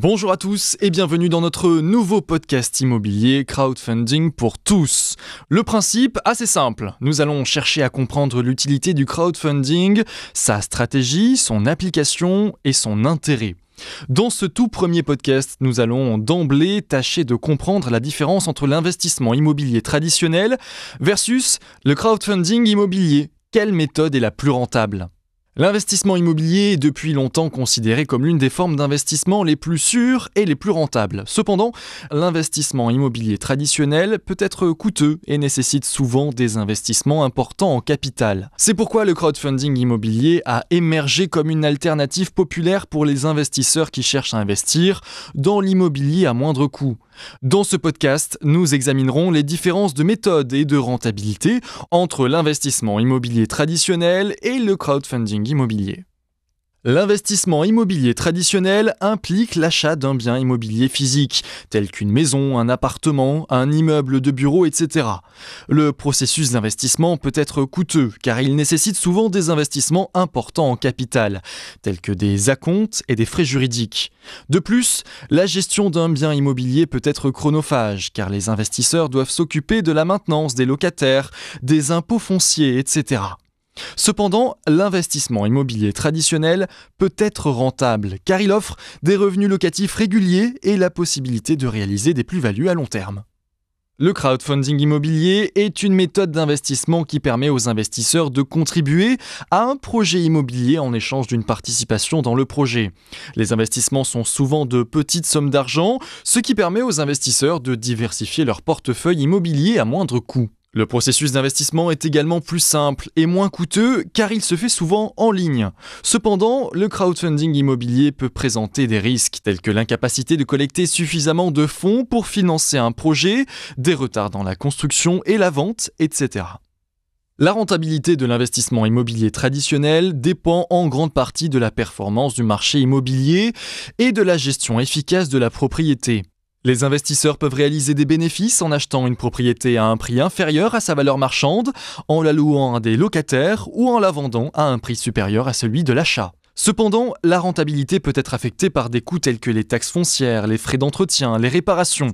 Bonjour à tous et bienvenue dans notre nouveau podcast immobilier Crowdfunding pour tous. Le principe, assez simple, nous allons chercher à comprendre l'utilité du crowdfunding, sa stratégie, son application et son intérêt. Dans ce tout premier podcast, nous allons d'emblée tâcher de comprendre la différence entre l'investissement immobilier traditionnel versus le crowdfunding immobilier. Quelle méthode est la plus rentable? L'investissement immobilier est depuis longtemps considéré comme l'une des formes d'investissement les plus sûres et les plus rentables. Cependant, l'investissement immobilier traditionnel peut être coûteux et nécessite souvent des investissements importants en capital. C'est pourquoi le crowdfunding immobilier a émergé comme une alternative populaire pour les investisseurs qui cherchent à investir dans l'immobilier à moindre coût. Dans ce podcast, nous examinerons les différences de méthode et de rentabilité entre l'investissement immobilier traditionnel et le crowdfunding L'investissement immobilier traditionnel implique l'achat d'un bien immobilier physique, tel qu'une maison, un appartement, un immeuble de bureau, etc. Le processus d'investissement peut être coûteux, car il nécessite souvent des investissements importants en capital, tels que des acomptes et des frais juridiques. De plus, la gestion d'un bien immobilier peut être chronophage, car les investisseurs doivent s'occuper de la maintenance des locataires, des impôts fonciers, etc. Cependant, l'investissement immobilier traditionnel peut être rentable car il offre des revenus locatifs réguliers et la possibilité de réaliser des plus-values à long terme. Le crowdfunding immobilier est une méthode d'investissement qui permet aux investisseurs de contribuer à un projet immobilier en échange d'une participation dans le projet. Les investissements sont souvent de petites sommes d'argent, ce qui permet aux investisseurs de diversifier leur portefeuille immobilier à moindre coût. Le processus d'investissement est également plus simple et moins coûteux car il se fait souvent en ligne. Cependant, le crowdfunding immobilier peut présenter des risques tels que l'incapacité de collecter suffisamment de fonds pour financer un projet, des retards dans la construction et la vente, etc. La rentabilité de l'investissement immobilier traditionnel dépend en grande partie de la performance du marché immobilier et de la gestion efficace de la propriété. Les investisseurs peuvent réaliser des bénéfices en achetant une propriété à un prix inférieur à sa valeur marchande, en la louant à des locataires ou en la vendant à un prix supérieur à celui de l'achat. Cependant, la rentabilité peut être affectée par des coûts tels que les taxes foncières, les frais d'entretien, les réparations.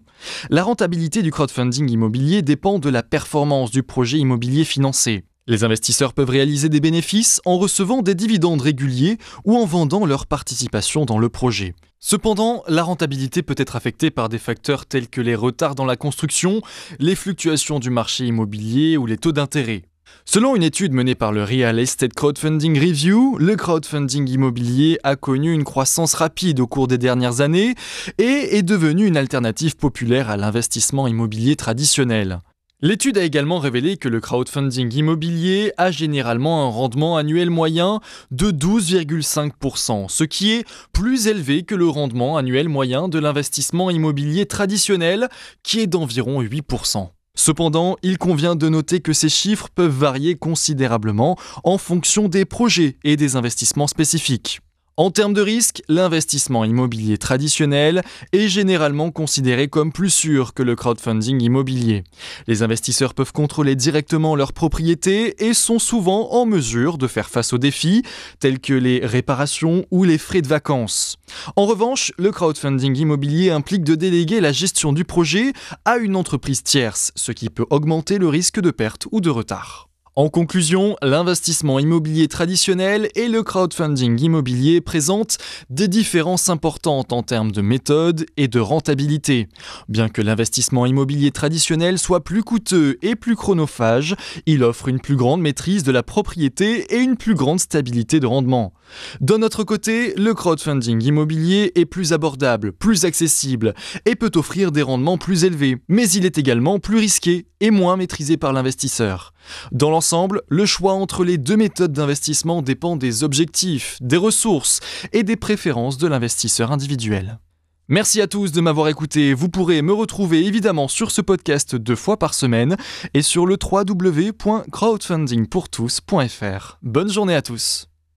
La rentabilité du crowdfunding immobilier dépend de la performance du projet immobilier financé. Les investisseurs peuvent réaliser des bénéfices en recevant des dividendes réguliers ou en vendant leur participation dans le projet. Cependant, la rentabilité peut être affectée par des facteurs tels que les retards dans la construction, les fluctuations du marché immobilier ou les taux d'intérêt. Selon une étude menée par le Real Estate Crowdfunding Review, le crowdfunding immobilier a connu une croissance rapide au cours des dernières années et est devenu une alternative populaire à l'investissement immobilier traditionnel. L'étude a également révélé que le crowdfunding immobilier a généralement un rendement annuel moyen de 12,5%, ce qui est plus élevé que le rendement annuel moyen de l'investissement immobilier traditionnel, qui est d'environ 8%. Cependant, il convient de noter que ces chiffres peuvent varier considérablement en fonction des projets et des investissements spécifiques. En termes de risque, l'investissement immobilier traditionnel est généralement considéré comme plus sûr que le crowdfunding immobilier. Les investisseurs peuvent contrôler directement leurs propriétés et sont souvent en mesure de faire face aux défis tels que les réparations ou les frais de vacances. En revanche, le crowdfunding immobilier implique de déléguer la gestion du projet à une entreprise tierce, ce qui peut augmenter le risque de perte ou de retard. En conclusion, l'investissement immobilier traditionnel et le crowdfunding immobilier présentent des différences importantes en termes de méthode et de rentabilité. Bien que l'investissement immobilier traditionnel soit plus coûteux et plus chronophage, il offre une plus grande maîtrise de la propriété et une plus grande stabilité de rendement. D'un autre côté, le crowdfunding immobilier est plus abordable, plus accessible et peut offrir des rendements plus élevés, mais il est également plus risqué et moins maîtrisé par l'investisseur. Dans l'ensemble, le choix entre les deux méthodes d'investissement dépend des objectifs, des ressources et des préférences de l'investisseur individuel. Merci à tous de m'avoir écouté. Vous pourrez me retrouver évidemment sur ce podcast deux fois par semaine et sur le www.crowdfundingpourtous.fr. Bonne journée à tous.